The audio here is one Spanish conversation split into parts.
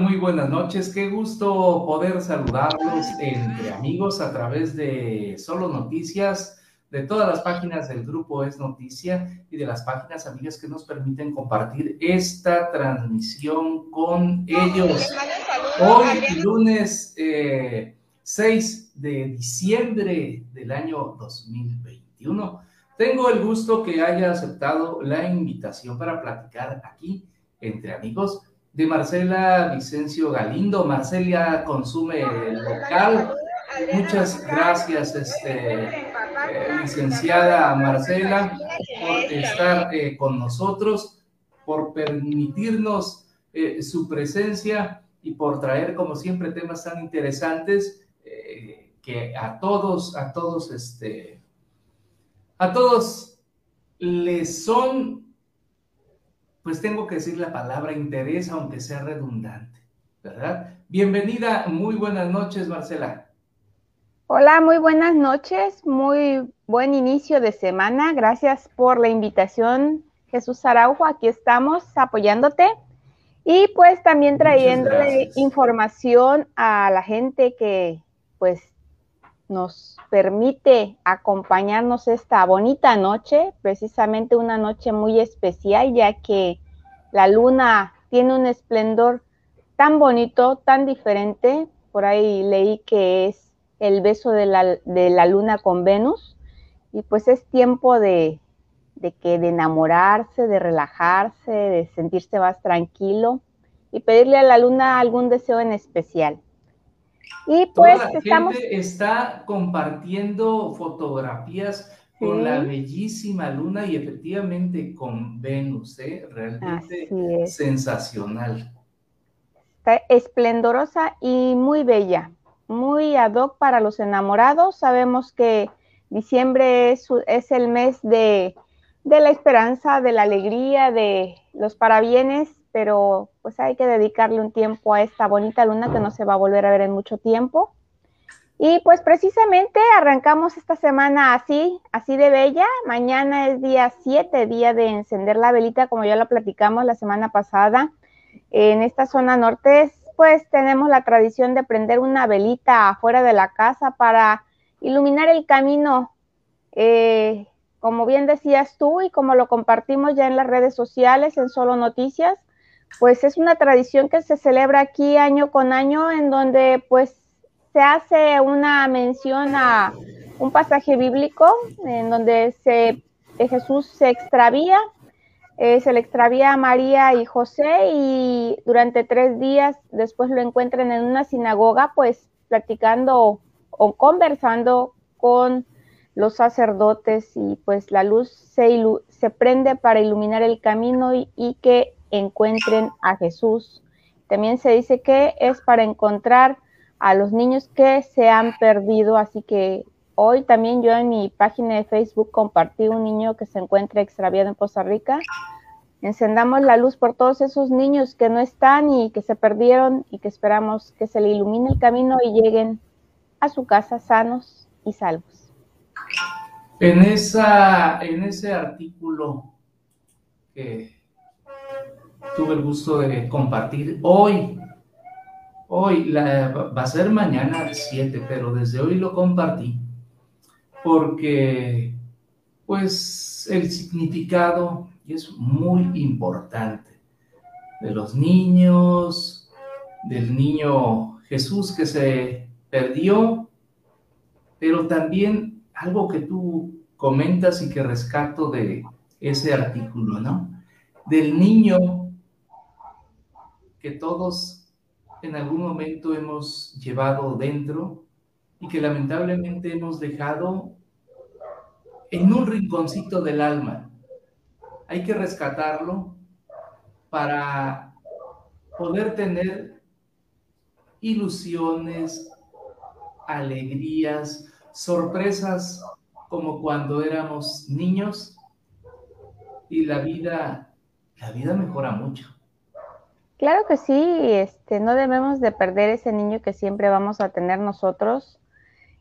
Muy buenas noches. Qué gusto poder saludarlos entre amigos a través de Solo Noticias, de todas las páginas del grupo Es Noticia y de las páginas amigas que nos permiten compartir esta transmisión con ellos. Hoy, lunes 6 eh, de diciembre del año 2021. Tengo el gusto que haya aceptado la invitación para platicar aquí entre amigos de Marcela Vicencio Galindo. Marcela consume local. Muchas gracias, este, eh, licenciada Marcela, por estar eh, con nosotros, por permitirnos eh, su presencia y por traer, como siempre, temas tan interesantes que a todos, a todos, este, a todos les son pues tengo que decir la palabra interés, aunque sea redundante, ¿verdad? Bienvenida, muy buenas noches, Marcela. Hola, muy buenas noches, muy buen inicio de semana. Gracias por la invitación, Jesús Araujo. Aquí estamos apoyándote y pues también trayéndole información a la gente que pues nos permite acompañarnos esta bonita noche, precisamente una noche muy especial, ya que la luna tiene un esplendor tan bonito, tan diferente. Por ahí leí que es el beso de la, luna con Venus y pues es tiempo de, de que de enamorarse, de relajarse, de sentirse más tranquilo y pedirle a la luna algún deseo en especial. Y pues la estamos... Gente está compartiendo fotografías con la bellísima luna y efectivamente con Venus, ¿eh? realmente sensacional. Está esplendorosa y muy bella, muy ad hoc para los enamorados. Sabemos que diciembre es, es el mes de, de la esperanza, de la alegría, de los parabienes pero pues hay que dedicarle un tiempo a esta bonita luna que no se va a volver a ver en mucho tiempo. Y pues precisamente arrancamos esta semana así, así de bella. Mañana es día 7, día de encender la velita, como ya lo platicamos la semana pasada. En esta zona norte, pues tenemos la tradición de prender una velita afuera de la casa para iluminar el camino. Eh, como bien decías tú y como lo compartimos ya en las redes sociales, en Solo Noticias, pues es una tradición que se celebra aquí año con año en donde pues se hace una mención a un pasaje bíblico en donde se, Jesús se extravía, eh, se le extravía a María y José y durante tres días después lo encuentran en una sinagoga pues platicando o conversando con los sacerdotes y pues la luz se, se prende para iluminar el camino y que encuentren a Jesús. También se dice que es para encontrar a los niños que se han perdido, así que hoy también yo en mi página de Facebook compartí un niño que se encuentra extraviado en Costa Rica. Encendamos la luz por todos esos niños que no están y que se perdieron y que esperamos que se le ilumine el camino y lleguen a su casa sanos y salvos. En, en ese artículo que tuve el gusto de compartir hoy. Hoy va a ser mañana 7, pero desde hoy lo compartí porque pues el significado es muy importante de los niños, del niño Jesús que se perdió, pero también algo que tú comentas y que rescato de ese artículo, ¿no? Del niño que todos en algún momento hemos llevado dentro y que lamentablemente hemos dejado en un rinconcito del alma. Hay que rescatarlo para poder tener ilusiones, alegrías, sorpresas como cuando éramos niños y la vida la vida mejora mucho. Claro que sí, este, no debemos de perder ese niño que siempre vamos a tener nosotros.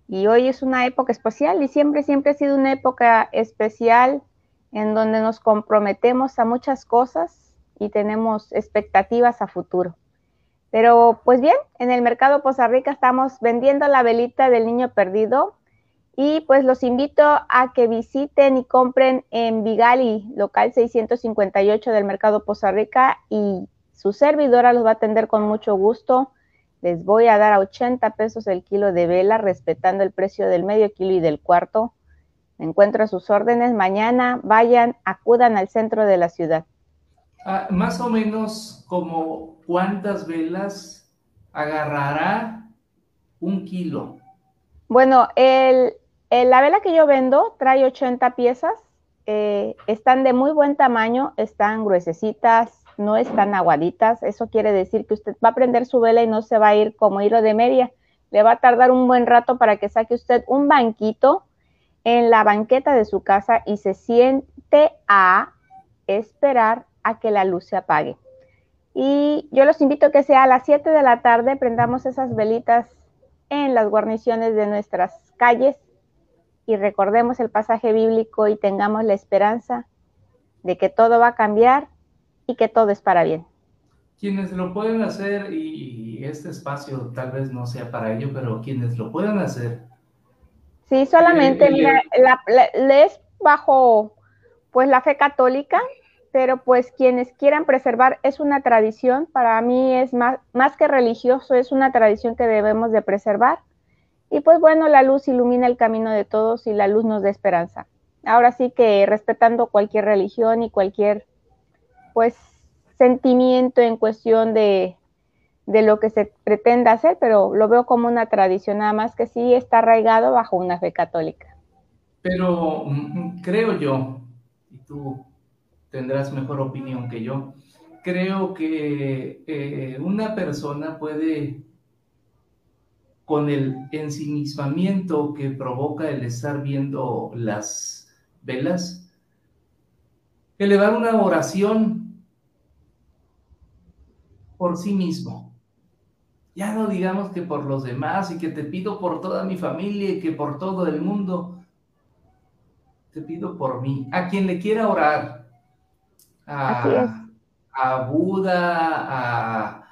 Y hoy es una época especial y siempre, siempre ha sido una época especial en donde nos comprometemos a muchas cosas y tenemos expectativas a futuro. Pero pues bien, en el mercado Poza Rica estamos vendiendo la velita del niño perdido y pues los invito a que visiten y compren en Vigali, local 658 del mercado Poza Rica y su servidora los va a atender con mucho gusto. Les voy a dar a 80 pesos el kilo de vela, respetando el precio del medio kilo y del cuarto. Me encuentro a sus órdenes. Mañana vayan, acudan al centro de la ciudad. Ah, más o menos como cuántas velas agarrará un kilo. Bueno, el, la vela que yo vendo trae 80 piezas. Eh, están de muy buen tamaño, están gruesecitas, no están aguaditas. Eso quiere decir que usted va a prender su vela y no se va a ir como hilo de media. Le va a tardar un buen rato para que saque usted un banquito en la banqueta de su casa y se siente a esperar a que la luz se apague. Y yo los invito a que sea a las 7 de la tarde prendamos esas velitas en las guarniciones de nuestras calles y recordemos el pasaje bíblico y tengamos la esperanza de que todo va a cambiar y que todo es para bien. Quienes lo pueden hacer, y este espacio tal vez no sea para ello, pero quienes lo puedan hacer. Sí, solamente, mira, la, es bajo pues la fe católica, pero pues quienes quieran preservar es una tradición, para mí es más, más que religioso, es una tradición que debemos de preservar. Y pues bueno, la luz ilumina el camino de todos y la luz nos da esperanza. Ahora sí que respetando cualquier religión y cualquier pues sentimiento en cuestión de, lo que se pretende hacer, pero lo veo como una tradición, nada más que sí está arraigado bajo una fe católica. Pero mm, mm, creo yo, y tú tendrás mejor opinión que yo, creo que eh, una persona puede, con el ensimismamiento que provoca el estar viendo las velas, elevar una oración por sí mismo. Ya no digamos que por los demás y que te pido por toda mi familia y que por todo el mundo. Te pido por mí. A quien le quiera orar. A, a Buda, a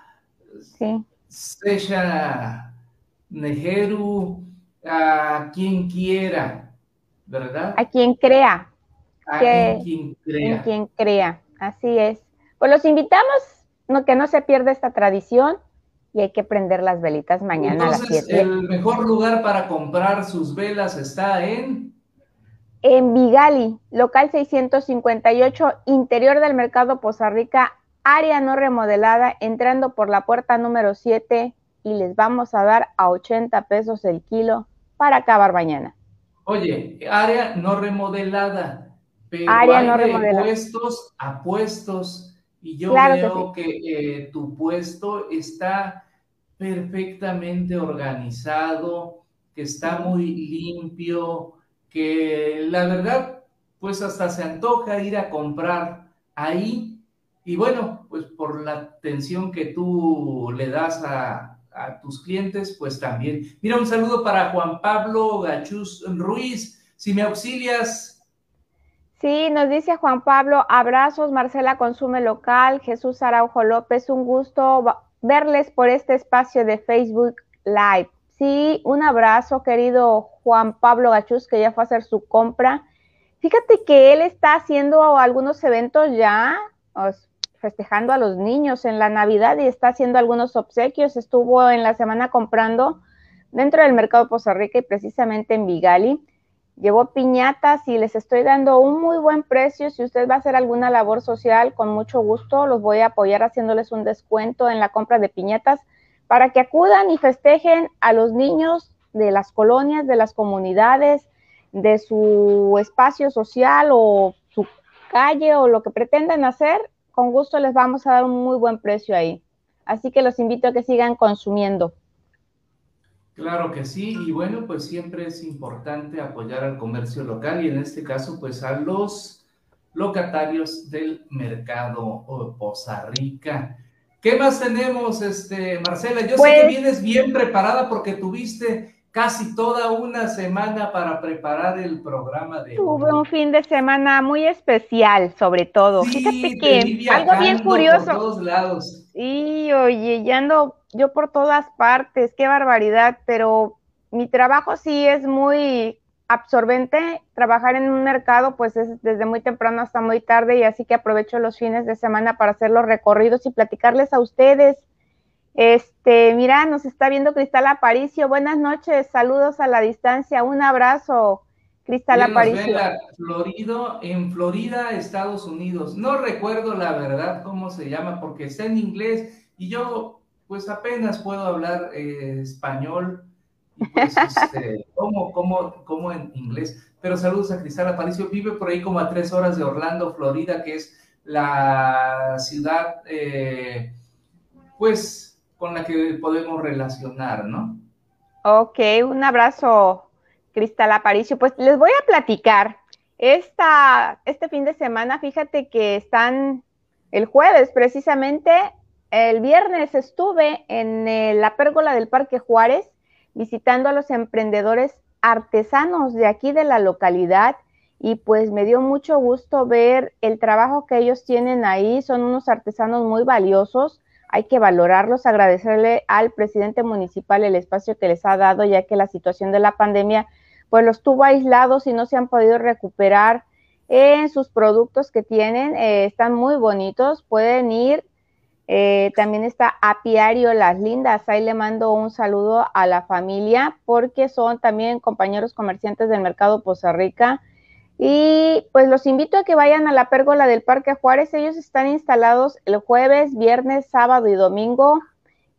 sí. Sesha Nejeru, a quien quiera, ¿verdad? A quien crea. A quien crea. En quien crea. Así es. Pues los invitamos que no se pierda esta tradición y hay que prender las velitas mañana a las 7. El mejor lugar para comprar sus velas está en... En Vigali, local 658, interior del mercado Poza Rica, área no remodelada, entrando por la puerta número 7 y les vamos a dar a 80 pesos el kilo para acabar mañana. Oye, área no remodelada, pero área no remodelada. puestos a puestos y yo veo que, eh, tu puesto está perfectamente organizado, que está muy limpio, que la verdad, pues hasta se antoja ir a comprar ahí. Y bueno, pues por la atención que tú le das a, a tus clientes, pues también. Mira, un saludo para Juan Pablo Gachuz Ruiz. Si me auxilias, Sí, nos dice Juan Pablo, abrazos, Marcela Consume Local, Jesús Araujo López, un gusto verles por este espacio de Facebook Live. Sí, un abrazo, querido Juan Pablo Gachuz, que ya fue a hacer su compra. Fíjate que él está haciendo algunos eventos ya, festejando a los niños en la Navidad y está haciendo algunos obsequios. Estuvo en la semana comprando dentro del mercado de Poza Rica y precisamente en Vigali. Llevo piñatas y les estoy dando un muy buen precio. Si usted va a hacer alguna labor social, con mucho gusto los voy a apoyar haciéndoles un descuento en la compra de piñatas para que acudan y festejen a los niños de las colonias, de las comunidades, de su espacio social o su calle o lo que pretendan hacer. Con gusto les vamos a dar un muy buen precio ahí. Así que los invito a que sigan consumiendo. Claro que sí, y bueno, pues siempre es importante apoyar al comercio local y en este caso, pues a los locatarios del mercado Poza Rica. ¿Qué más tenemos, este, Marcela? Yo sé que pues vienes bien preparada porque tuviste casi toda una semana para preparar el programa de Tuve un fin de semana muy especial, sobre todo. Fíjate que algo bien curioso. Por todos lados. Sí, oye, ya ando yo por todas partes, qué barbaridad, pero mi trabajo sí es muy absorbente. Trabajar en un mercado, pues es desde muy temprano hasta muy tarde, y así que aprovecho los fines de semana para hacer los recorridos y platicarles a ustedes este, mira, nos está viendo Cristal Aparicio. Buenas noches, saludos a la distancia. Un abrazo, Cristal Aparicio. Florido, en Florida, Estados Unidos. No recuerdo la verdad cómo se llama porque está en inglés y yo pues apenas puedo hablar eh, español y pues este, como, como, como en inglés. Pero saludos a Cristal Aparicio. Vive por ahí como a tres horas de Orlando, Florida, que es la ciudad, eh, pues con la que podemos relacionar, ¿no? Ok, un abrazo, Cristal Aparicio. Pues les voy a platicar. Esta, este fin de semana, fíjate que están el jueves precisamente, el viernes estuve en la pérgola del Parque Juárez visitando a los emprendedores artesanos de aquí de la localidad y pues me dio mucho gusto ver el trabajo que ellos tienen ahí. Son unos artesanos muy valiosos hay que valorarlos, agradecerle al presidente municipal el espacio que les ha dado, ya que la situación de la pandemia pues los tuvo aislados y no se han podido recuperar en sus productos que tienen, eh, están muy bonitos, pueden ir, eh, también está Apiario Las Lindas, ahí le mando un saludo a la familia porque son también compañeros comerciantes del mercado Poza Rica, y pues los invito a que vayan a la pérgola del Parque Juárez. Ellos están instalados el jueves, viernes, sábado y domingo.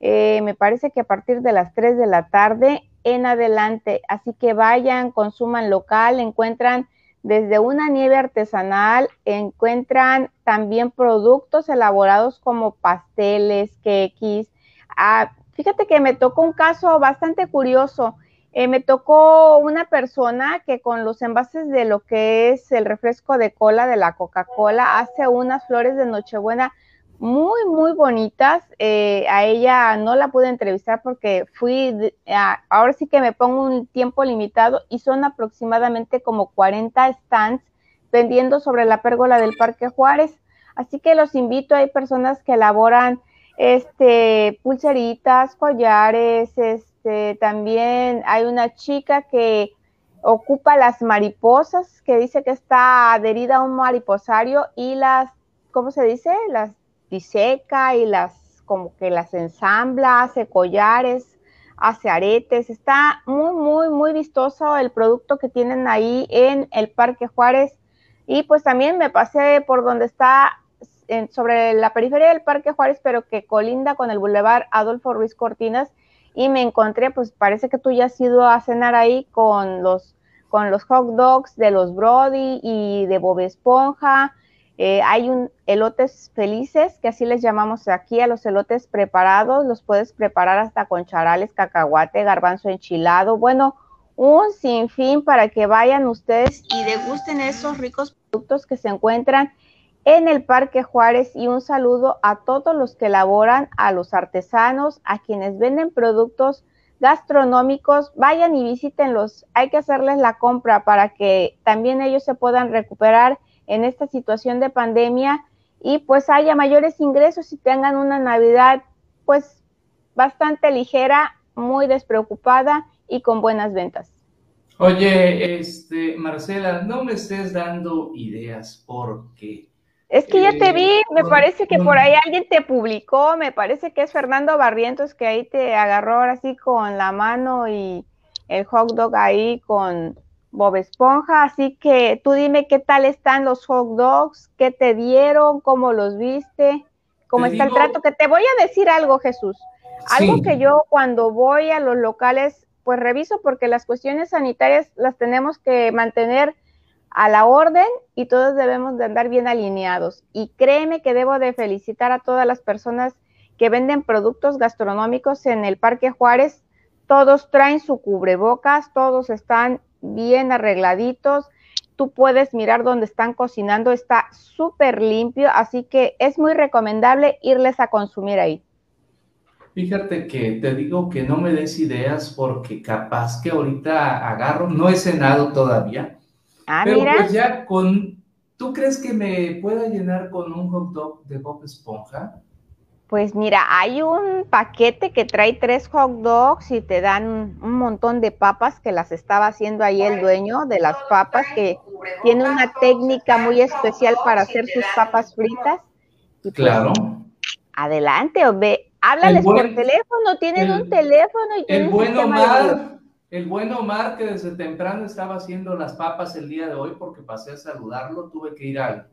Eh, me parece que a partir de las 3 de la tarde en adelante. Así que vayan, consuman local, encuentran desde una nieve artesanal, encuentran también productos elaborados como pasteles, quequis. Ah, fíjate que me tocó un caso bastante curioso. Eh, me tocó una persona que con los envases de lo que es el refresco de cola de la Coca-Cola hace unas flores de Nochebuena muy, muy bonitas. Eh, a ella no la pude entrevistar porque fui, ahora sí que me pongo un tiempo limitado y son aproximadamente como 40 stands vendiendo sobre la pérgola del Parque Juárez. Así que los invito, hay personas que elaboran este pulseritas, collares, este también hay una chica que ocupa las mariposas, que dice que está adherida a un mariposario y las, ¿cómo se dice? Las y las, como que las ensambla, hace collares, hace aretes. Está muy, muy, muy vistoso el producto que tienen ahí en el Parque Juárez. Y pues también me pasé por donde está sobre la periferia del Parque Juárez, pero que colinda con el Boulevard Adolfo Ruiz Cortinas y me encontré, pues parece que tú ya has ido a cenar ahí con los, con los hot dogs de los Brody y de Bob Esponja. Eh, hay un elotes felices, que así les llamamos aquí a los elotes preparados, los puedes preparar hasta con charales, cacahuate, garbanzo enchilado, bueno, un sinfín para que vayan ustedes y degusten esos ricos productos que se encuentran en el Parque Juárez y un saludo a todos los que elaboran, a los artesanos, a quienes venden productos gastronómicos, vayan y visítenlos. Hay que hacerles la compra para que también ellos se puedan recuperar en esta situación de pandemia y pues haya mayores ingresos y tengan una Navidad pues bastante ligera, muy despreocupada y con buenas ventas. Oye, este, Marcela, no me estés dando ideas porque es que ya te vi, me parece que por ahí alguien te publicó, me parece que es Fernando Barrientos que ahí te agarró ahora sí con la mano y el hot dog ahí con Bob Esponja, así que tú dime qué tal están los hot dogs, qué te dieron, cómo los viste, cómo está el trato, que te voy a decir algo, Jesús. Algo que yo cuando voy a los locales, pues reviso porque las cuestiones sanitarias las tenemos que mantener a la orden y todos debemos de andar bien alineados. Y créeme que debo de felicitar a todas las personas que venden productos gastronómicos en el Parque Juárez. Todos traen su cubrebocas, todos están bien arregladitos. Tú puedes mirar dónde están cocinando, está súper limpio, así que es muy recomendable irles a consumir ahí. Fíjate que te digo que no me des ideas porque capaz que ahorita agarro, no he cenado todavía. Ah, pero pues ya con, ¿tú crees que me pueda llenar con un hot dog de Bob Esponja? Pues mira, hay un paquete que trae tres hot dogs y te dan un montón de papas que las estaba haciendo ahí el dueño de las papas, que tiene una técnica muy especial para hacer sus papas fritas. Pues, claro. Adelante, o ve, háblales por teléfono, tienen un teléfono y El buen Omar, el buen Omar que desde temprano estaba haciendo las papas el día de hoy porque pasé a saludarlo, tuve que ir al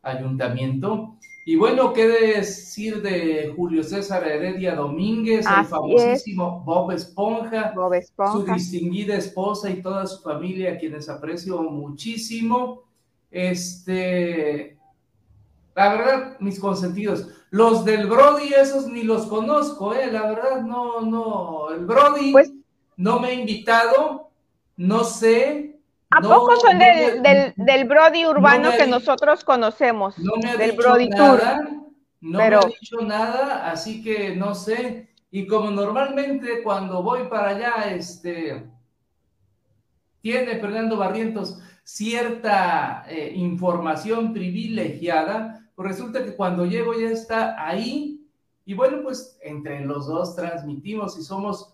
ayuntamiento y bueno, ¿qué decir de Julio César Heredia Domínguez, el famosísimo Bob Esponja, su distinguida esposa y toda su familia, a quienes aprecio muchísimo? Este, la verdad, mis consentidos. Los del Brody, esos ni los conozco, eh, la verdad, no, no. El Brody pues no me ha invitado, no sé, ¿A poco son del, Brody urbano que nosotros conocemos? No me ha del dicho Brody nada, no me ha dicho nada, así que no sé. Y como normalmente cuando voy para allá, este, tiene Fernando Barrientos cierta eh, información privilegiada, pues resulta que cuando llego ya está ahí. Y bueno, pues entre los dos transmitimos y somos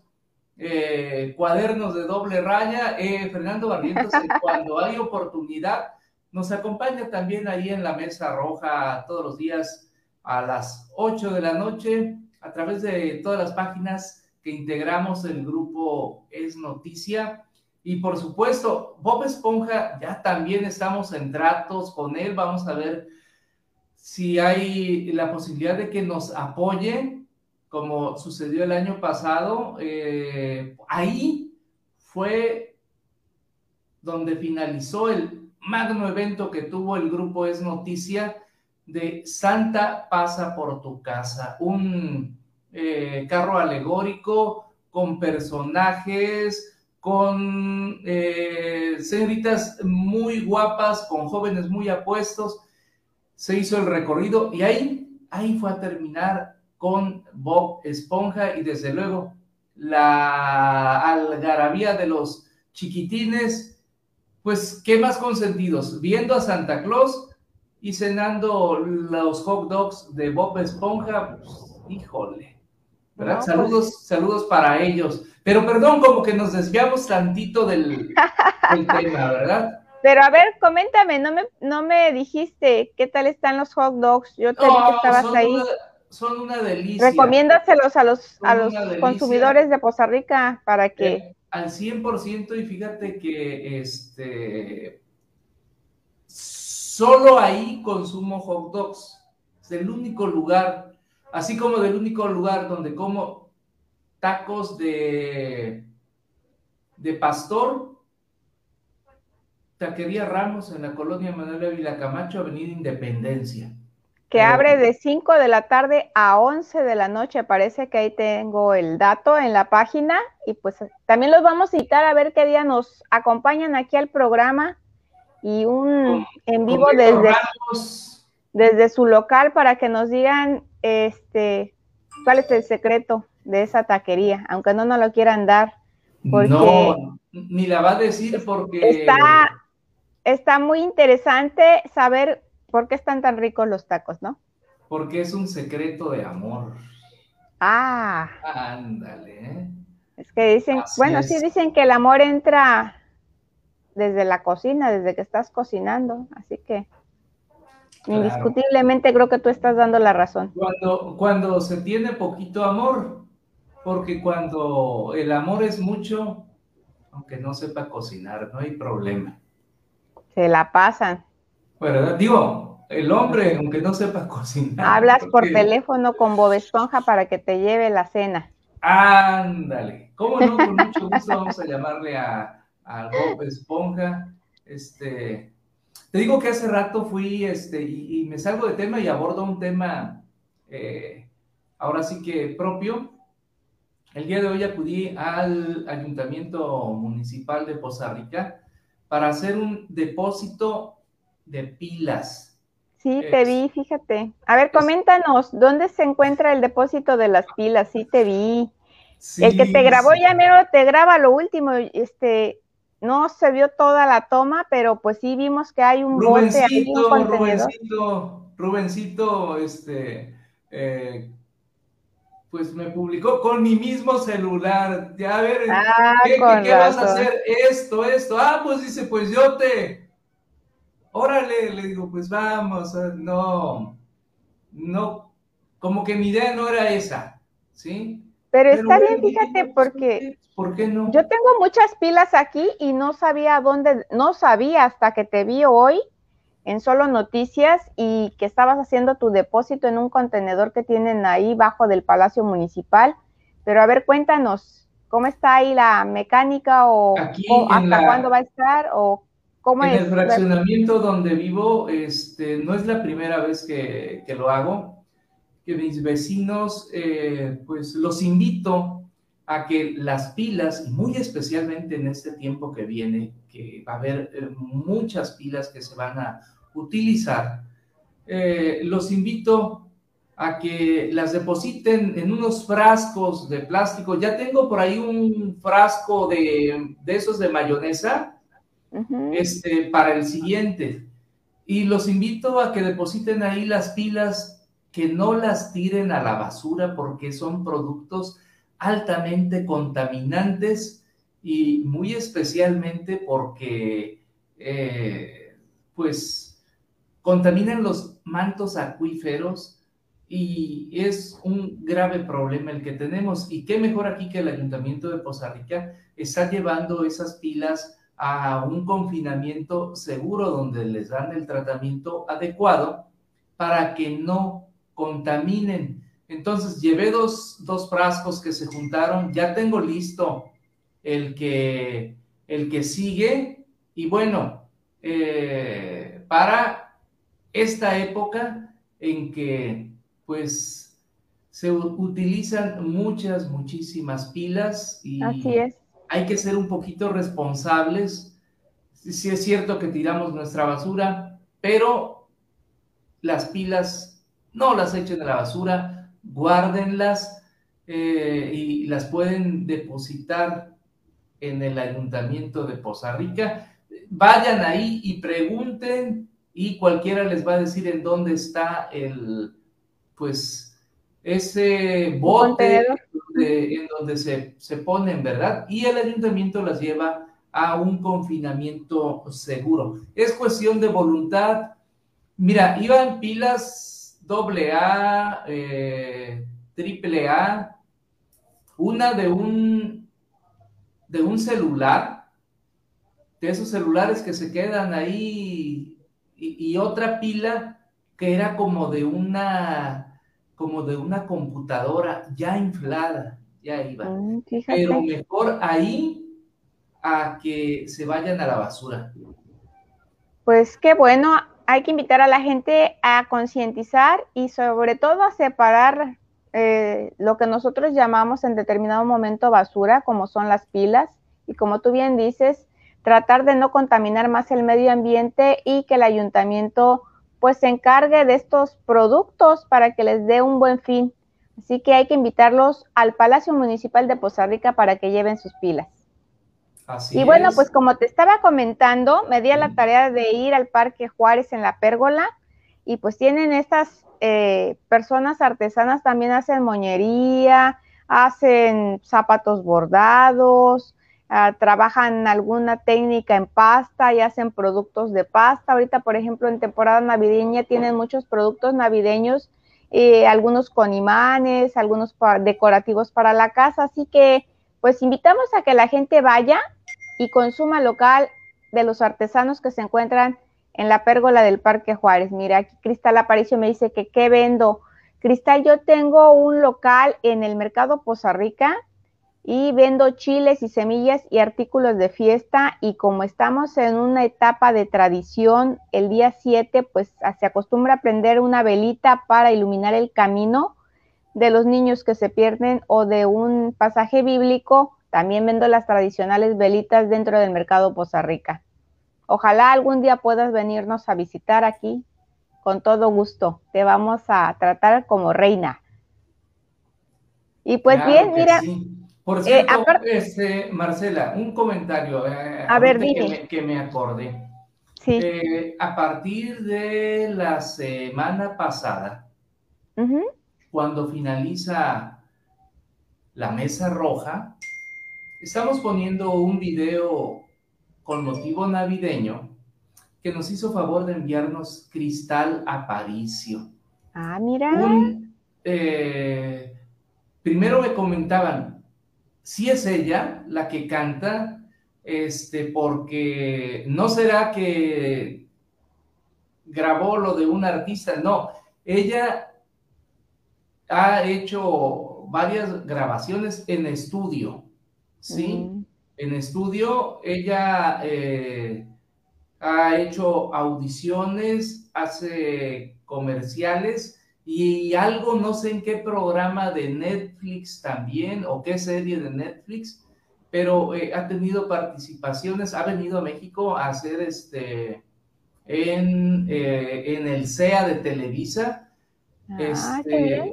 eh, cuadernos de doble raya. Eh, Fernando Barrientos, cuando hay oportunidad, nos acompaña también ahí en la Mesa Roja todos los días a las 8 de la noche a través de todas las páginas que integramos el grupo Es Noticia. Y por supuesto, Bob Esponja, ya también estamos en tratos con él. Vamos a ver si hay la posibilidad de que nos apoye como sucedió el año pasado, eh, ahí fue donde finalizó el magno evento que tuvo el grupo Es Noticia de Santa pasa por tu casa, un eh, carro alegórico con personajes, con eh, señoritas muy guapas, con jóvenes muy apuestos. Se hizo el recorrido y ahí, ahí fue a terminar con Bob Esponja y desde luego la algarabía de los chiquitines, pues qué más consentidos, viendo a Santa Claus y cenando los hot dogs de Bob Esponja, pues, híjole, ¿verdad? Pues saludos, saludos para ellos. Pero perdón, como que nos desviamos tantito del, tema, ¿verdad? Pero a ver, coméntame, no me, no me dijiste qué tal están los hot dogs. Yo te vi que estabas ahí son una delicia. Recomiéndaselos a los, a los consumidores de Poza Rica para que... Eh, al 100% y fíjate que este... Solo ahí consumo hot dogs. Es el único lugar, así como del único lugar donde como tacos de, de pastor, Taquería Ramos en la colonia Manuel Ávila Camacho, Avenida Independencia que abre de 5 de la tarde a 11 de la noche. Parece que ahí tengo el dato en la página y pues también los vamos a citar a ver qué día nos acompañan aquí al programa y un en vivo desde, desde su local para que nos digan este cuál es el secreto de esa taquería, aunque no nos lo quieran dar. no, ni la va a decir porque está, está muy interesante saber ¿Por qué están tan ricos los tacos, no? Porque es un secreto de amor. Ah. Ándale. ¿eh? Es que dicen, bueno, sí dicen que el amor entra desde la cocina, desde que estás cocinando, así que indiscutiblemente creo que tú estás dando la razón. Cuando, cuando se tiene poquito amor, porque cuando el amor es mucho, aunque no sepa cocinar, no hay problema. Se la pasan. ¿Verdad? Digo, el hombre, aunque no sepa cocinar. Hablas por teléfono con Bob Esponja para que te lleve la cena. Ándale, ¿cómo no? Con mucho gusto vamos a llamarle a, Bob Esponja. Este, te digo que hace rato fui, este, y, me salgo de tema y abordo un tema, eh, ahora sí que propio. El día de hoy acudí al Ayuntamiento Municipal de Poza Rica para hacer un depósito de pilas. Sí, te vi, fíjate. A ver, coméntanos, ¿dónde se encuentra el depósito de las pilas? Sí, te vi. el que te grabó ya mero te graba lo último, este, no se vio toda la toma, pero pues sí vimos que hay un bote ahí, un Rubencito, Rubencito, este, eh, pues me publicó con mi mismo celular. Ya a ver, ah, ¿qué, vas a hacer? Esto, esto. Ah, pues dice, pues yo te, órale, le digo, pues vamos, no, no, como que mi idea no era esa, ¿sí? Pero, está bien, fíjate, porque ¿por qué no? Yo tengo muchas pilas aquí y no sabía dónde, no sabía hasta que te vi hoy en Solo Noticias y que estabas haciendo tu depósito en un contenedor que tienen ahí bajo del Palacio Municipal. Pero a ver, cuéntanos, ¿cómo está ahí la mecánica o, hasta cuándo va a estar o en el fraccionamiento donde vivo, este, no es la primera vez que, lo hago, que mis vecinos, eh, pues los invito a que las pilas, muy especialmente en este tiempo que viene, que va a haber eh, muchas pilas que se van a utilizar, eh, los invito a que las depositen en unos frascos de plástico. Ya tengo por ahí un frasco de, de esos de mayonesa, este, para el siguiente. Y los invito a que depositen ahí las pilas, que no las tiren a la basura porque son productos altamente contaminantes y muy especialmente porque eh, pues contaminan los mantos acuíferos y es un grave problema el que tenemos. Y qué mejor aquí que el Ayuntamiento de Poza Rica está llevando esas pilas a un confinamiento seguro donde les dan el tratamiento adecuado para que no contaminen. Entonces llevé dos, frascos que se juntaron, ya tengo listo el que, el que sigue y bueno, eh, para esta época en que pues se utilizan muchas, muchísimas pilas y Así es hay que ser un poquito responsables. Sí es cierto que tiramos nuestra basura, pero las pilas no las echen a la basura, guárdenlas eh, y las pueden depositar en el ayuntamiento de Poza Rica. Vayan ahí y pregunten y cualquiera les va a decir en dónde está el, pues, ese bote en donde se, se ponen, ¿verdad? Y el ayuntamiento las lleva a un confinamiento seguro. Es cuestión de voluntad. Mira, iban pilas doble A, eh, triple A, una de un, de un celular, de esos celulares que se quedan ahí, y otra pila que era como de una como de una computadora ya inflada, ya iba. Mm, Pero mejor ahí a que se vayan a la basura. Pues qué bueno, hay que invitar a la gente a concientizar y sobre todo a separar eh, lo que nosotros llamamos en determinado momento basura, como son las pilas, y como tú bien dices, tratar de no contaminar más el medio ambiente y que el ayuntamiento pues se encargue de estos productos para que les dé un buen fin. Así que hay que invitarlos al Palacio Municipal de Poza Rica para que lleven sus pilas. Así y bueno, pues como te estaba comentando, me di a la tarea de ir al Parque Juárez en la Pérgola y pues tienen estas eh, personas artesanas, también hacen moñería, hacen zapatos bordados, Ah, trabajan alguna técnica en pasta y hacen productos de pasta. Ahorita, por ejemplo, en temporada navideña tienen muchos productos navideños, eh, algunos con imanes, algunos decorativos para la casa. Así que, pues invitamos a que la gente vaya y consuma local de los artesanos que se encuentran en la pérgola del Parque Juárez. Mira, aquí Cristal Aparicio me dice que qué vendo. Cristal, yo tengo un local en el mercado Poza Rica y vendo chiles y semillas y artículos de fiesta y como estamos en una etapa de tradición, el día 7 pues se acostumbra a prender una velita para iluminar el camino de los niños que se pierden o de un pasaje bíblico. También vendo las tradicionales velitas dentro del mercado Poza Rica. Ojalá algún día puedas venirnos a visitar aquí. con todo gusto. Te vamos a tratar como reina. Y pues bien, mira. Por eh, cierto, este, Marcela, un comentario. Eh, a ver, Que me, acordé. Sí. Eh, a partir de la semana pasada, cuando finaliza la mesa roja, estamos poniendo un video con motivo navideño que nos hizo favor de enviarnos Cristal Aparicio. Ah, mira. Primero me comentaban, si es ella la que canta, este, porque no será que grabó lo de un artista, no, ella ha hecho varias grabaciones en estudio, ¿sí? En estudio, ella eh, ha hecho audiciones, hace comerciales y algo, no sé en qué programa de Netflix también o qué serie de Netflix, pero eh, ha tenido participaciones, ha venido a México a hacer este en, eh, en el CEA de Televisa. Ah, este,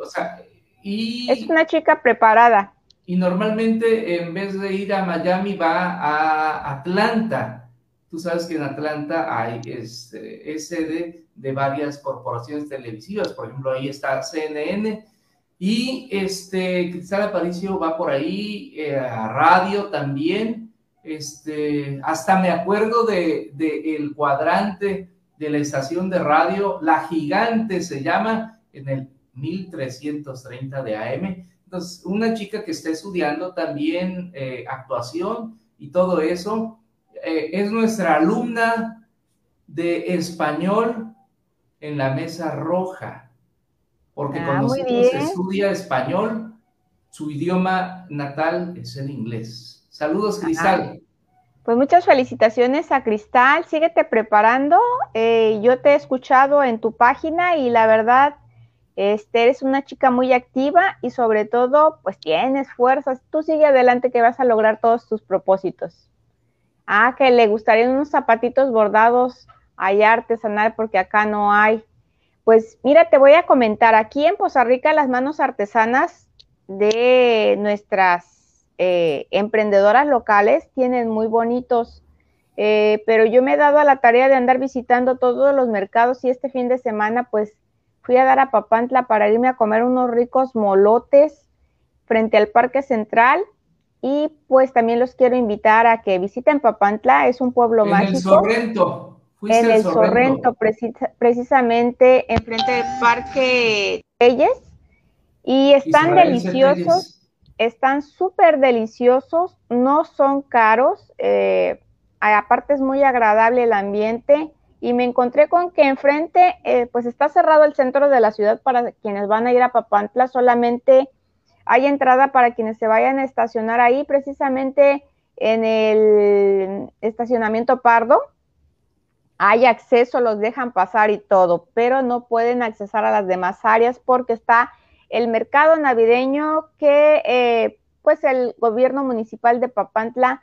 y, es una chica preparada. Y normalmente en vez de ir a Miami va a Atlanta Tú sabes que en Atlanta hay este, sede de varias corporaciones televisivas, por ejemplo, ahí está CNN, y este, Cristal Aparicio va por ahí, eh, a radio también, este, hasta me acuerdo de, el cuadrante de la estación de radio, La Gigante se llama, en el 1330 de AM. Entonces, una chica que está estudiando también eh, actuación y todo eso, eh, es nuestra alumna de español en la mesa roja, porque ah, nosotros estudia español, su idioma natal es el inglés. Saludos, Cristal. Pues muchas felicitaciones a Cristal, síguete preparando. Eh, yo te he escuchado en tu página y la verdad, este, eres una chica muy activa y sobre todo, pues tienes fuerzas. Tú sigue adelante que vas a lograr todos tus propósitos. Ah, que le gustarían unos zapatitos bordados allá artesanal porque acá no hay. Pues mira, te voy a comentar, aquí en Poza Rica las manos artesanas de nuestras eh, emprendedoras locales tienen muy bonitos, eh, pero yo me he dado a la tarea de andar visitando todos los mercados y este fin de semana pues fui a dar a Papantla para irme a comer unos ricos molotes frente al Parque Central y pues también los quiero invitar a que visiten Papantla, es un pueblo mágico. El Sorrento. En el Sorrento, precisamente enfrente del Parque Reyes. Y están deliciosos, están súper deliciosos, no son caros, eh, aparte es muy agradable el ambiente. Y me encontré con que enfrente, eh, pues está cerrado el centro de la ciudad para quienes van a ir a Papantla, solamente hay entrada para quienes se vayan a estacionar ahí, precisamente en el estacionamiento Pardo. Hay acceso, los dejan pasar y todo, pero no pueden accesar a las demás áreas porque está el mercado navideño que eh, pues el gobierno municipal de Papantla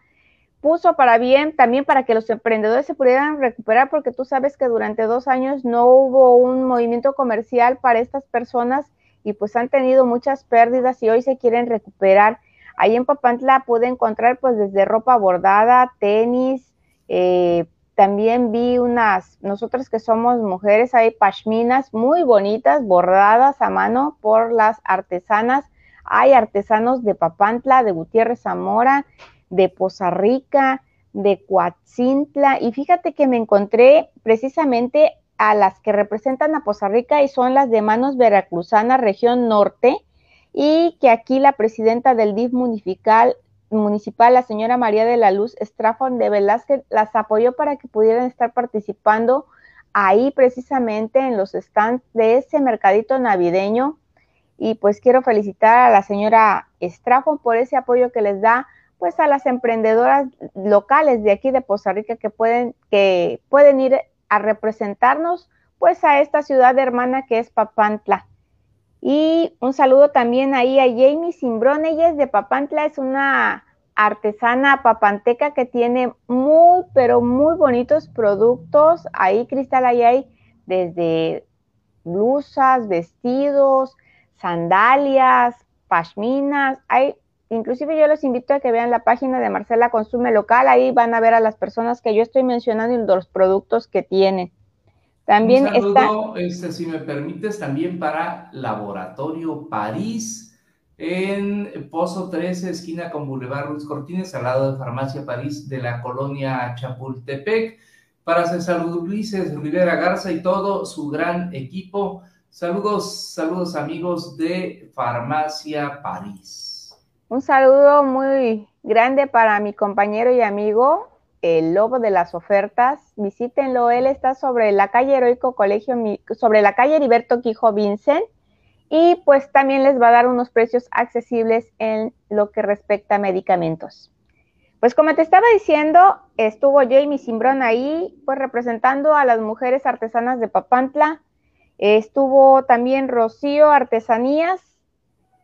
puso para bien, también para que los emprendedores se pudieran recuperar, porque tú sabes que durante dos años no hubo un movimiento comercial para estas personas y pues han tenido muchas pérdidas y hoy se quieren recuperar. Ahí en Papantla pude encontrar pues desde ropa bordada, tenis, eh, también vi unas, nosotras que somos mujeres, hay pashminas muy bonitas, bordadas a mano por las artesanas. Hay artesanos de Papantla, de Gutiérrez Zamora, de Poza Rica, de Coatzintla. Y fíjate que me encontré precisamente a las que representan a Poza Rica y son las de Manos Veracruzana, región norte, y que aquí la presidenta del DIF municipal, municipal, la señora María de la Luz Estrafón de Velázquez, las apoyó para que pudieran estar participando ahí precisamente en los stands de ese mercadito navideño. Y pues quiero felicitar a la señora Estrafón por ese apoyo que les da pues a las emprendedoras locales de aquí de Poza Rica que pueden, que pueden ir a representarnos pues a esta ciudad hermana que es Papantla. Y un saludo también ahí a Jamie Simbrón, ella es de Papantla, es una artesana papanteca que tiene muy, pero muy bonitos productos. Ahí, Cristal, ahí hay desde blusas, vestidos, sandalias, pashminas. Hay, inclusive yo les invito a que vean la página de Marcela Consume Local, ahí van a ver a las personas que yo estoy mencionando y los productos que tienen. También Un saludo, este, si me permites, también para Laboratorio París en Pozo 13, esquina con Boulevard Ruiz Cortines, al lado de Farmacia París de la colonia Chapultepec. Para César Ulises Rivera Garza y todo su gran equipo. Saludos, saludos amigos de Farmacia París. Un saludo muy grande para mi compañero y amigo, el lobo de las ofertas. Visítenlo, él está sobre la calle Heroico Colegio, sobre la calle Heriberto Quijo Vincent y pues también les va a dar unos precios accesibles en lo que respecta a medicamentos. Pues como te estaba diciendo, estuvo Jamie Simbrón ahí, pues representando a las mujeres artesanas de Papantla. Estuvo también Rocío Artesanías,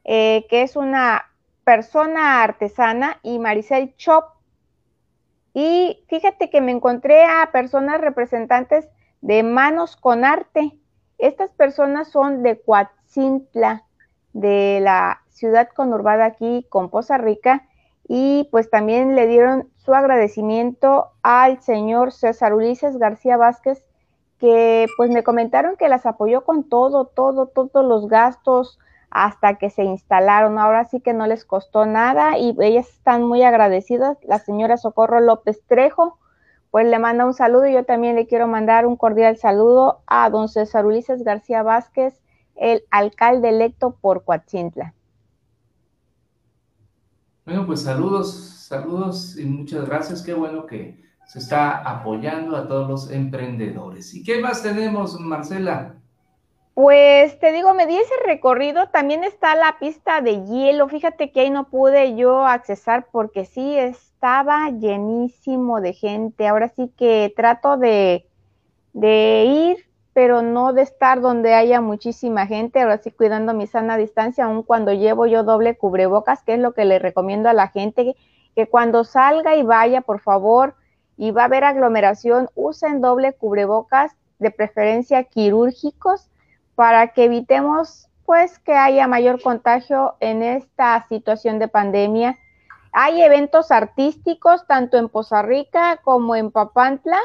eh, que es una persona artesana, y Maricel Chop. Y fíjate que me encontré a personas representantes de Manos con Arte. Estas personas son de Cuatro Cintla de la ciudad conurbada aquí con Poza Rica y pues también le dieron su agradecimiento al señor César Ulises García Vázquez que pues me comentaron que las apoyó con todo, todo, todos los gastos hasta que se instalaron. Ahora sí que no les costó nada y ellas están muy agradecidas. La señora Socorro López Trejo, pues le manda un saludo y yo también le quiero mandar un cordial saludo a don César Ulises García Vázquez, el alcalde electo por Coatzintla. Bueno, pues saludos, saludos y muchas gracias. Qué bueno que se está apoyando a todos los emprendedores. ¿Y qué más tenemos, Marcela? Pues te digo, me di ese recorrido, también está la pista de hielo, fíjate que ahí no pude yo accesar porque sí estaba llenísimo de gente, ahora sí que trato de, de ir pero no de estar donde haya muchísima gente, ahora sí cuidando mi sana distancia, aun cuando llevo yo doble cubrebocas, que es lo que le recomiendo a la gente, que cuando salga y vaya, por favor, y va a haber aglomeración, usen doble cubrebocas, de preferencia quirúrgicos, para que evitemos pues que haya mayor contagio en esta situación de pandemia. Hay eventos artísticos tanto en Poza Rica como en Papantla,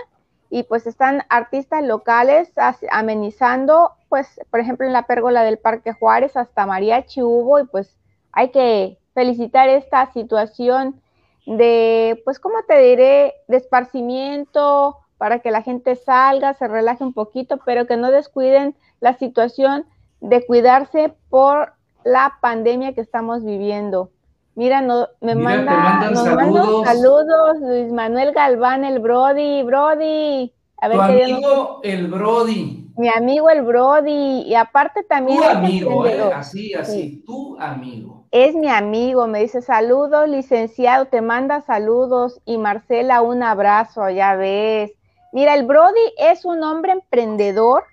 y pues están artistas locales amenizando, pues por ejemplo en la pérgola del Parque Juárez hasta mariachi hubo y pues hay que felicitar esta situación de, pues cómo te diré, de esparcimiento para que la gente salga, se relaje un poquito, pero que no descuiden la situación de cuidarse por la pandemia que estamos viviendo. Mira, no, me manda, nos saludos. saludos Luis Manuel Galván, el Brody, Brody. A ver tu amigo el Brody. Mi amigo el Brody. Y aparte también. Tu amigo, ¿eh? así, así, tu amigo. Es mi amigo, me dice saludos, licenciado, te manda saludos. Y Marcela, un abrazo, ya ves. Mira, el Brody es un hombre emprendedor.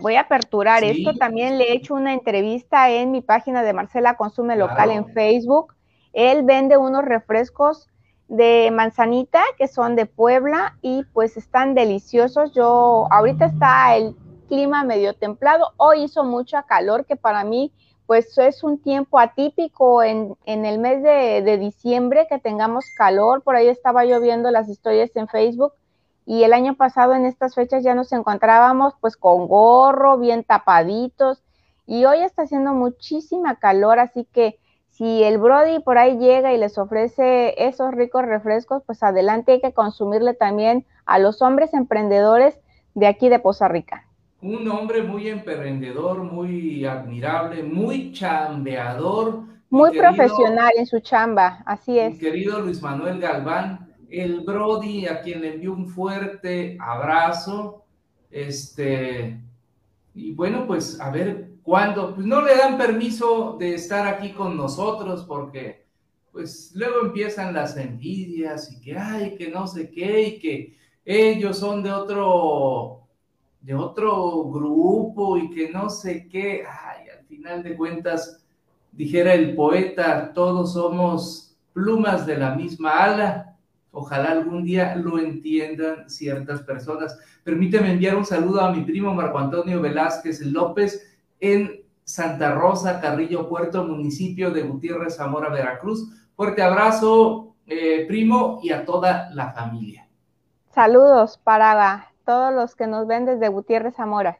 Voy a aperturar esto. También le he hecho una entrevista en mi página de Marcela Consume Local en Facebook él vende unos refrescos de manzanita que son de Puebla y pues están deliciosos. Yo, ahorita está el clima medio templado, hoy hizo mucha calor que para mí pues es un tiempo atípico en, el mes de, de, diciembre que tengamos calor. Por ahí estaba yo viendo las historias en Facebook y el año pasado en estas fechas ya nos encontrábamos pues con gorro, bien tapaditos y hoy está haciendo muchísima calor, así que si el Brody por ahí llega y les ofrece esos ricos refrescos, pues adelante hay que consumirle también a los hombres emprendedores de aquí de Poza Rica. Un hombre muy emprendedor, muy admirable, muy chambeador. Muy profesional en su chamba, así es. querido Luis Manuel Galván, el Brody, a quien le envío un fuerte abrazo. Este, y bueno, pues a ver cuando pues, no le dan permiso de estar aquí con nosotros porque pues luego empiezan las envidias y que ay, que no sé qué y que ellos son de otro de otro grupo y que no sé qué, ay, al final de cuentas dijera el poeta, todos somos plumas de la misma ala, Ojalá algún día lo entiendan ciertas personas. Permíteme enviar un saludo a mi primo Marco Antonio Velázquez López en Santa Rosa, Carrillo Puerto, municipio de Gutiérrez, Zamora, Veracruz. Fuerte abrazo, eh, primo, y a toda la familia. Saludos para todos los que nos ven desde Gutiérrez, Zamora.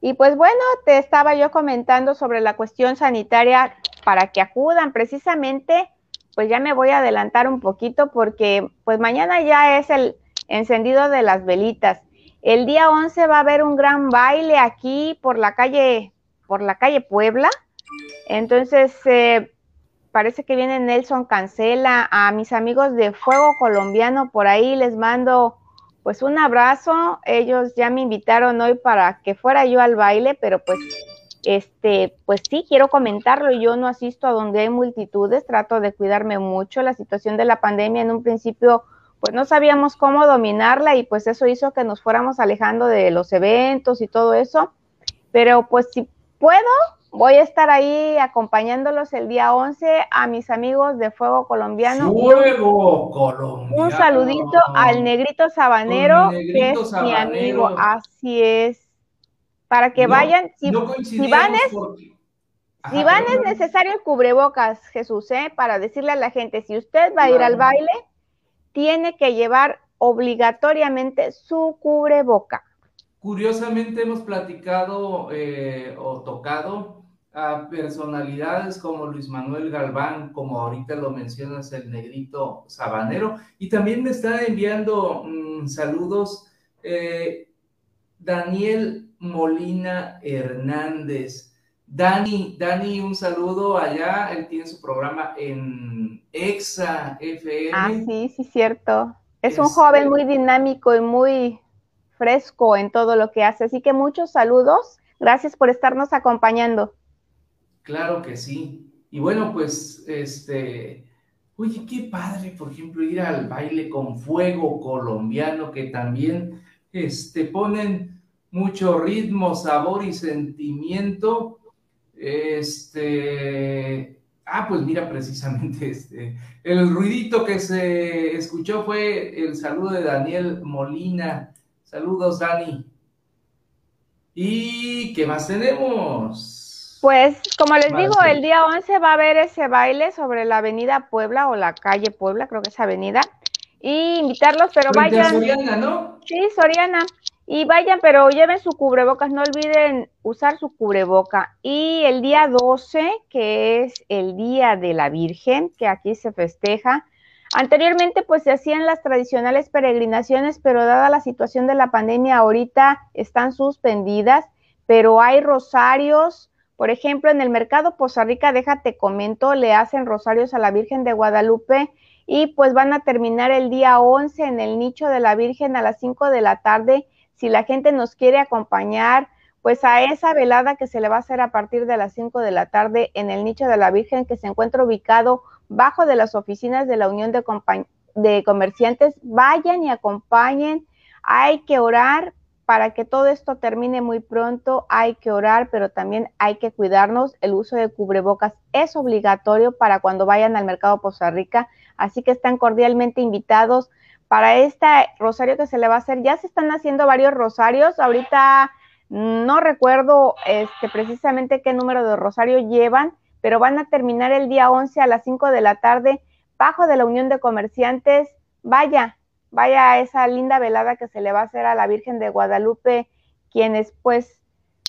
Y pues bueno, te estaba yo comentando sobre la cuestión sanitaria para que acudan precisamente, pues ya me voy a adelantar un poquito porque pues mañana ya es el encendido de las velitas. El día 11 va a haber un gran baile aquí por la calle, por la calle Puebla. Entonces, eh, parece que viene Nelson Cancela, a mis amigos de Fuego Colombiano, por ahí les mando pues un abrazo. Ellos ya me invitaron hoy para que fuera yo al baile, pero pues este, pues sí, quiero comentarlo. Yo no asisto a donde hay multitudes, trato de cuidarme mucho. La situación de la pandemia en un principio, pues no sabíamos cómo dominarla y pues eso hizo que nos fuéramos alejando de los eventos y todo eso. Pero pues si puedo, voy a estar ahí acompañándolos el día 11 a mis amigos de Fuego Colombiano. Fuego Colombiano. Un saludito al Negrito Sabanero, que es mi amigo. Así es para que vayan, si, van es, si van es necesario el cubrebocas, Jesús, ¿eh? para decirle a la gente, si usted va a ir al baile, tiene que llevar obligatoriamente su cubreboca. Curiosamente hemos platicado eh, o tocado a personalidades como Luis Manuel Galván, como ahorita lo mencionas, el negrito sabanero, y también me está enviando mm, saludos eh, Daniel Molina Hernández. Dani, Dani, un saludo allá. Él tiene su programa en EXA FM. Ah, sí, sí, cierto. Es un joven este muy dinámico y muy fresco en todo lo que hace. Así que muchos saludos. Gracias por estarnos acompañando. Claro que sí. Y bueno, pues, este, oye, qué padre, por ejemplo, ir al baile con fuego colombiano que también, este, ponen mucho ritmo, sabor y sentimiento. Este, ah, pues mira, precisamente este, el ruidito que se escuchó fue el saludo de Daniel Molina. Saludos, Dani. ¿Y qué más tenemos? Pues, como les digo, el día 11 va a haber ese baile sobre la avenida Puebla o la calle Puebla, creo que es avenida. Y invitarlos, pero vayan. Soriana, ¿no? Sí, Soriana. Y vayan, pero lleven su cubrebocas, no olviden usar su cubreboca. Y el día 12, que es el Día de la Virgen, que aquí se festeja. Anteriormente, pues se hacían las tradicionales peregrinaciones, pero dada la situación de la pandemia, ahorita están suspendidas, pero hay rosarios. Por ejemplo, en el mercado Poza Rica, déjate comento, le hacen rosarios a la Virgen de Guadalupe y pues van a terminar el día 11 en el nicho de la Virgen a las 5 de la tarde si la gente nos quiere acompañar, pues a esa velada que se le va a hacer a partir de las 5 de la tarde en el nicho de la Virgen que se encuentra ubicado bajo de las oficinas de la Unión de, de Comerciantes, vayan y acompañen. Hay que orar para que todo esto termine muy pronto, hay que orar, pero también hay que cuidarnos. El uso de cubrebocas es obligatorio para cuando vayan al mercado Poza Rica, así que están cordialmente invitados para este rosario que se le va a hacer. Ya se están haciendo varios rosarios. Ahorita no recuerdo este, precisamente qué número de rosario llevan, pero van a terminar el día 11 a las 5 de la tarde bajo de la Unión de Comerciantes. Vaya, vaya a esa linda velada que se le va a hacer a la Virgen de Guadalupe, quienes pues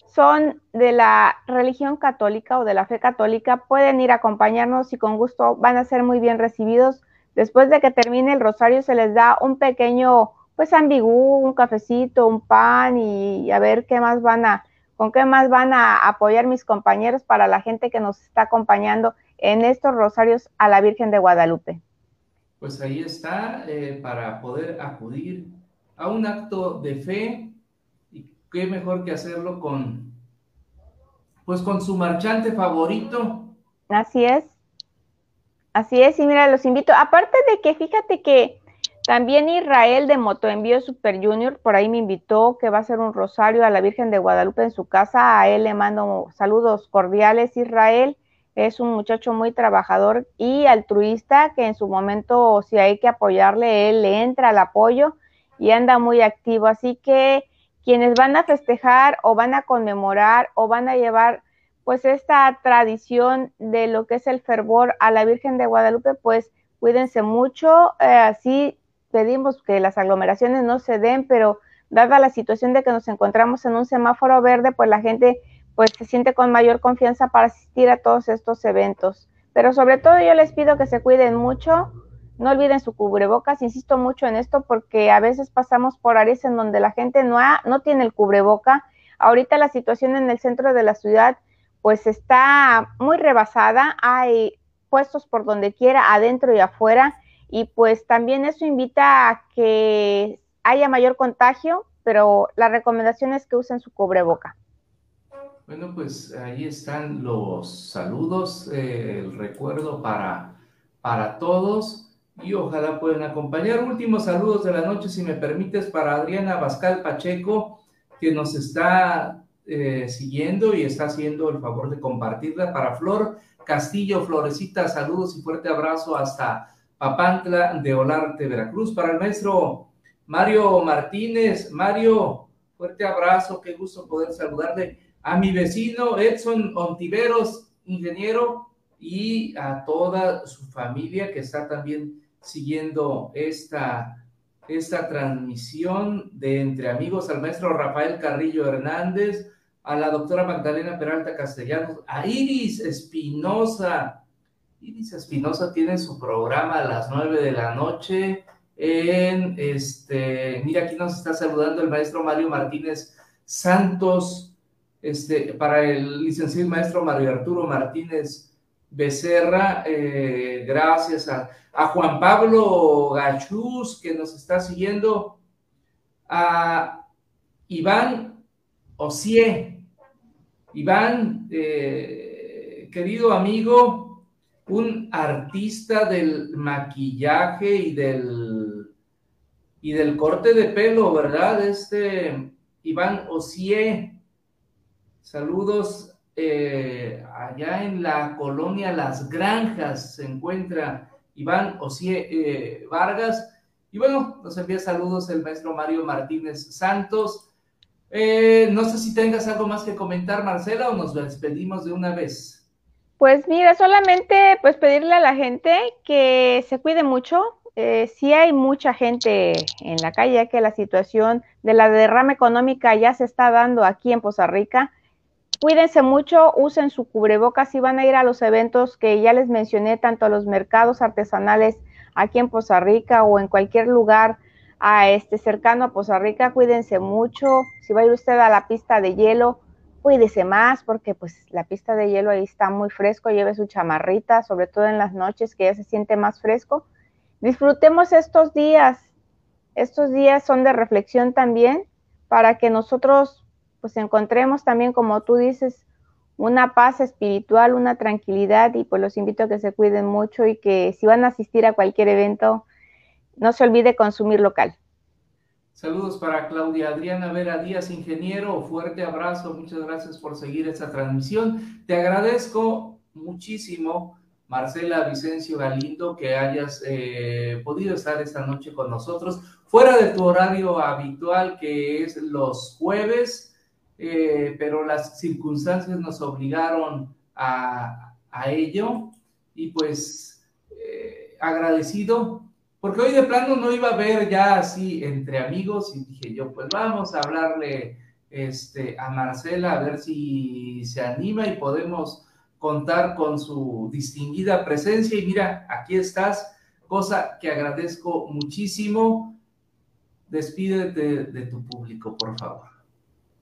son de la religión católica o de la fe católica, pueden ir a acompañarnos y con gusto van a ser muy bien recibidos. Después de que termine el rosario se les da un pequeño, pues ambigú, un cafecito, un pan y a ver qué más van a, con qué más van a apoyar mis compañeros para la gente que nos está acompañando en estos rosarios a la Virgen de Guadalupe. Pues ahí está, eh, para poder acudir a un acto de fe y qué mejor que hacerlo con, pues con su marchante favorito. Así es. Así es, y mira, los invito. Aparte de que fíjate que también Israel de Motoenvío Super Junior por ahí me invitó que va a hacer un rosario a la Virgen de Guadalupe en su casa. A él le mando saludos cordiales, Israel. Es un muchacho muy trabajador y altruista que en su momento, si hay que apoyarle, él le entra al apoyo y anda muy activo. Así que quienes van a festejar o van a conmemorar o van a llevar pues esta tradición de lo que es el fervor a la Virgen de Guadalupe, pues cuídense mucho. Eh, así pedimos que las aglomeraciones no se den, pero dada la situación de que nos encontramos en un semáforo verde, pues la gente pues se siente con mayor confianza para asistir a todos estos eventos. Pero sobre todo yo les pido que se cuiden mucho, no olviden su cubrebocas, insisto mucho en esto porque a veces pasamos por áreas en donde la gente no, no tiene el cubreboca. Ahorita la situación en el centro de la ciudad pues está muy rebasada, hay puestos por donde quiera, adentro y afuera, y pues también eso invita a que haya mayor contagio, pero la recomendación es que usen su cubreboca. Bueno, pues ahí están los saludos, eh, el recuerdo para, para todos y ojalá puedan acompañar. Últimos saludos de la noche, si me permites, para Adriana Bascal Pacheco, que nos está eh, siguiendo y está haciendo el favor de compartirla. Para Flor Castillo, Florecita, saludos y fuerte abrazo hasta Papantla de Olarte, Veracruz. Para el maestro Mario Martínez, Mario, fuerte abrazo, qué gusto poder saludarle. A mi vecino Edson Ontiveros, ingeniero, y a toda su familia que está también siguiendo esta, esta transmisión de Entre Amigos, al maestro Rafael Carrillo Hernández, a la doctora Magdalena Peralta Castellanos, a Iris Espinosa. Iris Espinosa tiene su programa a las nueve de la noche en este, mira, aquí nos está saludando el maestro Mario Martínez Santos, este, para el licenciado maestro Mario Arturo Martínez Becerra, eh, gracias a, a, Juan Pablo Gachuz, que nos está siguiendo, a Iván Osie, Iván, eh, querido amigo, un artista del maquillaje y del, y del corte de pelo, ¿verdad? Este Iván Osie. Saludos eh, allá en la colonia Las Granjas se encuentra Iván Osie eh, Vargas. Y bueno, nos envía saludos el maestro Mario Martínez Santos. Eh, no sé si tengas algo más que comentar, Marcela, o nos despedimos de una vez. Pues mira, solamente pues pedirle a la gente que se cuide mucho. Eh, si hay mucha gente en la calle, que la situación de la derrama económica ya se está dando aquí en Poza Rica. Cuídense mucho, usen su cubrebocas si van a ir a los eventos que ya les mencioné, tanto a los mercados artesanales aquí en Poza Rica o en cualquier lugar a este cercano a Poza Rica, cuídense mucho. Si va a ir usted a la pista de hielo, cuídese más porque pues la pista de hielo ahí está muy fresco, lleve su chamarrita, sobre todo en las noches que ya se siente más fresco. Disfrutemos estos días. Estos días son de reflexión también para que nosotros pues encontremos también, como tú dices, una paz espiritual, una tranquilidad y pues los invito a que se cuiden mucho y que si van a asistir a cualquier evento, no se olvide consumir local. Saludos para Claudia Adriana Vera Díaz, ingeniero. Fuerte abrazo. Muchas gracias por seguir esta transmisión. Te agradezco muchísimo, Marcela Vicencio Galindo, que hayas eh, podido estar esta noche con nosotros, fuera de tu horario habitual, que es los jueves, eh, pero las circunstancias nos obligaron a, ello. Y pues eh, agradecido porque hoy de plano no iba a ver ya así entre amigos y dije yo, pues vamos a hablarle este, a Marcela a ver si se anima y podemos contar con su distinguida presencia. Y mira, aquí estás, cosa que agradezco muchísimo. Despídete de tu público, por favor.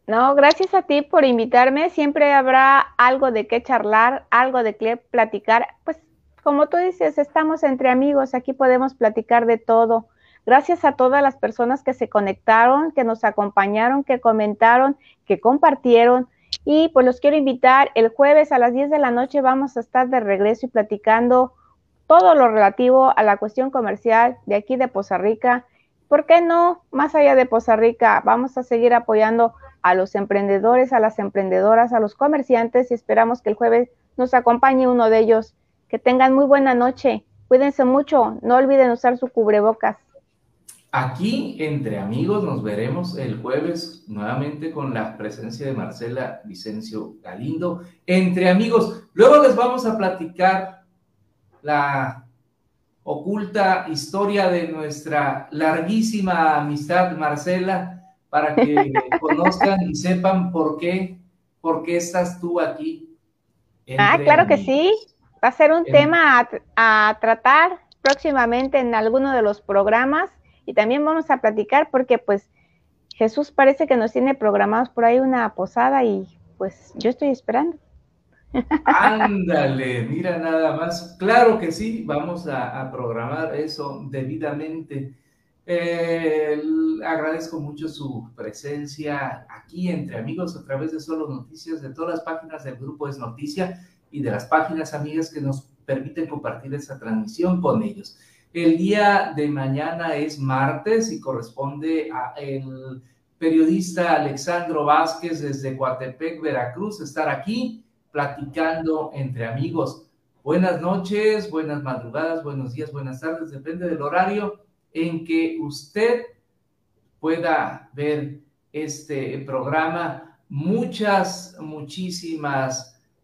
No, gracias a ti por invitarme. Siempre habrá algo de qué charlar, algo de qué platicar. Pues como tú dices, estamos entre amigos, aquí podemos platicar de todo. Gracias a todas las personas que se conectaron, que nos acompañaron, que comentaron, que compartieron. Y pues los quiero invitar, el jueves a las 10 de la noche vamos a estar de regreso y platicando todo lo relativo a la cuestión comercial de aquí de Poza Rica. ¿Por qué no? Más allá de Poza Rica, vamos a seguir apoyando a los emprendedores, a las emprendedoras, a los comerciantes y esperamos que el jueves nos acompañe uno de ellos. Que tengan muy buena noche. Cuídense mucho. No olviden usar su cubrebocas. Aquí, entre amigos, nos veremos el jueves nuevamente con la presencia de Marcela Vicencio Galindo. Entre amigos, luego les vamos a platicar la oculta historia de nuestra larguísima amistad, Marcela, para que conozcan y sepan por qué, por qué estás tú aquí. Ah, claro que sí. Va a ser un tema a tratar próximamente en alguno de los programas y también vamos a platicar porque pues Jesús parece que nos tiene programados por ahí una posada y pues yo estoy esperando. Ándale, mira nada más. Claro que sí, vamos a, programar eso debidamente. Eh, agradezco mucho su presencia aquí entre amigos a través de Solo Noticias, de todas las páginas del grupo Es Noticia y de las páginas amigas que nos permiten compartir esa transmisión con ellos. El día de mañana es martes y corresponde a el periodista Alexandro Vázquez desde Coatepec, Veracruz, estar aquí platicando entre amigos. Buenas noches, buenas madrugadas, buenos días, buenas tardes, depende del horario en que usted pueda ver este programa. Muchas, muchísimas